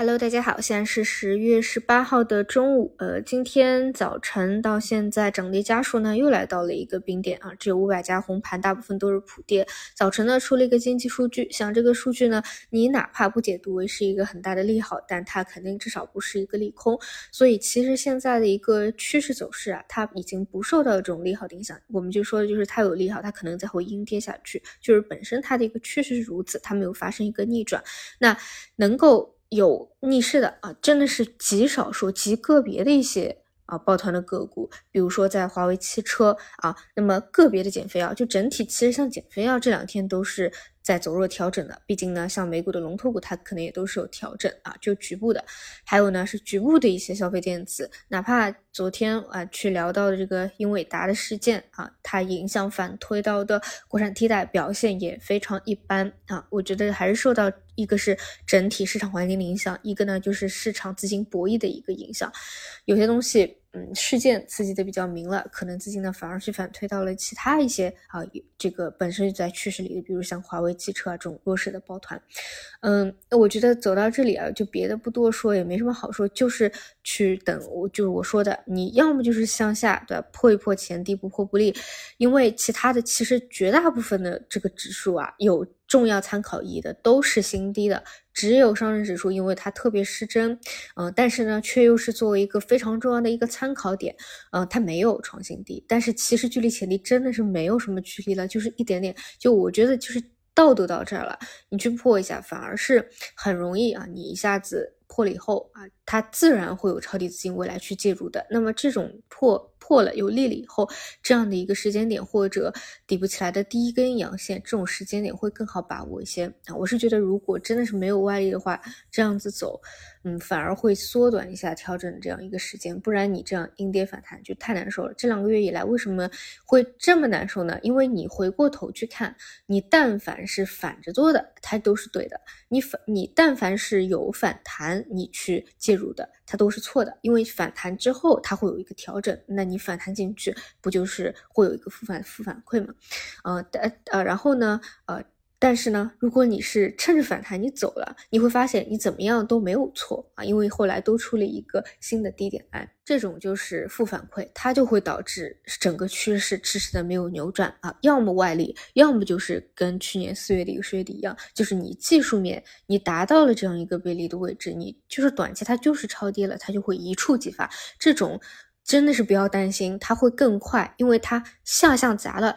Hello，大家好，现在是十月十八号的中午。呃，今天早晨到现在涨跌家数呢又来到了一个冰点啊，只有五百家红盘，大部分都是普跌。早晨呢出了一个经济数据，像这个数据呢，你哪怕不解读为是一个很大的利好，但它肯定至少不是一个利空。所以其实现在的一个趋势走势啊，它已经不受到这种利好的影响。我们就说的就是它有利好，它可能才会阴跌下去，就是本身它的一个趋势是如此，它没有发生一个逆转。那能够。有逆势的啊，真的是极少数、极个别的一些啊抱团的个股，比如说在华为汽车啊，那么个别的减肥药，就整体其实像减肥药这两天都是。在走弱调整的，毕竟呢，像美股的龙头股，它可能也都是有调整啊，就局部的。还有呢，是局部的一些消费电子，哪怕昨天啊去聊到的这个英伟达的事件啊，它影响反推到的国产替代表现也非常一般啊。我觉得还是受到一个是整体市场环境的影响，一个呢就是市场资金博弈的一个影响，有些东西。嗯，事件刺激的比较明了，可能资金呢反而是反推到了其他一些啊，这个本身就在趋势里的，比如像华为汽车啊这种弱势的抱团。嗯，我觉得走到这里啊，就别的不多说，也没什么好说，就是去等我，就是我说的，你要么就是向下，对吧？破一破前低，不破不立，因为其他的其实绝大部分的这个指数啊有。重要参考意义的都是新低的，只有上证指数，因为它特别失真，嗯，但是呢，却又是作为一个非常重要的一个参考点，嗯，它没有创新低，但是其实距离前低真的是没有什么距离了，就是一点点，就我觉得就是到都到这儿了，你去破一下，反而是很容易啊，你一下子破了以后啊，它自然会有超低资金未来去介入的，那么这种破。破了有力了以后，这样的一个时间点或者底部起来的第一根阳线，这种时间点会更好把握一些啊。我是觉得，如果真的是没有外力的话，这样子走，嗯，反而会缩短一下调整这样一个时间。不然你这样阴跌反弹就太难受了。这两个月以来为什么会这么难受呢？因为你回过头去看，你但凡是反着做的，它都是对的；你反你但凡是有反弹，你去介入的，它都是错的。因为反弹之后它会有一个调整，那你。反弹进去，不就是会有一个负反负反馈嘛？呃，呃，然后呢，呃，但是呢，如果你是趁着反弹你走了，你会发现你怎么样都没有错啊，因为后来都出了一个新的低点来，这种就是负反馈，它就会导致整个趋势迟迟的没有扭转啊，要么外力，要么就是跟去年四月底、十月底一样，就是你技术面你达到了这样一个背离的位置，你就是短期它就是超跌了，它就会一触即发，这种。真的是不要担心，它会更快，因为它下向砸了，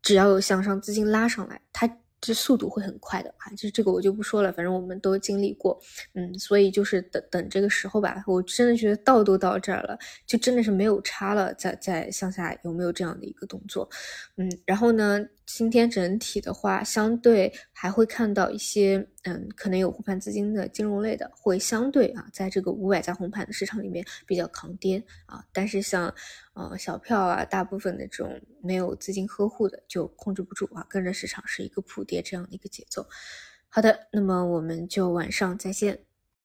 只要有向上资金拉上来，它这速度会很快的啊！就这个我就不说了，反正我们都经历过，嗯，所以就是等等这个时候吧。我真的觉得到都到这儿了，就真的是没有差了，再再向下有没有这样的一个动作？嗯，然后呢？今天整体的话，相对还会看到一些，嗯，可能有护盘资金的金融类的，会相对啊，在这个五百家红盘的市场里面比较抗跌啊。但是像，呃，小票啊，大部分的这种没有资金呵护的，就控制不住啊，跟着市场是一个普跌这样的一个节奏。好的，那么我们就晚上再见。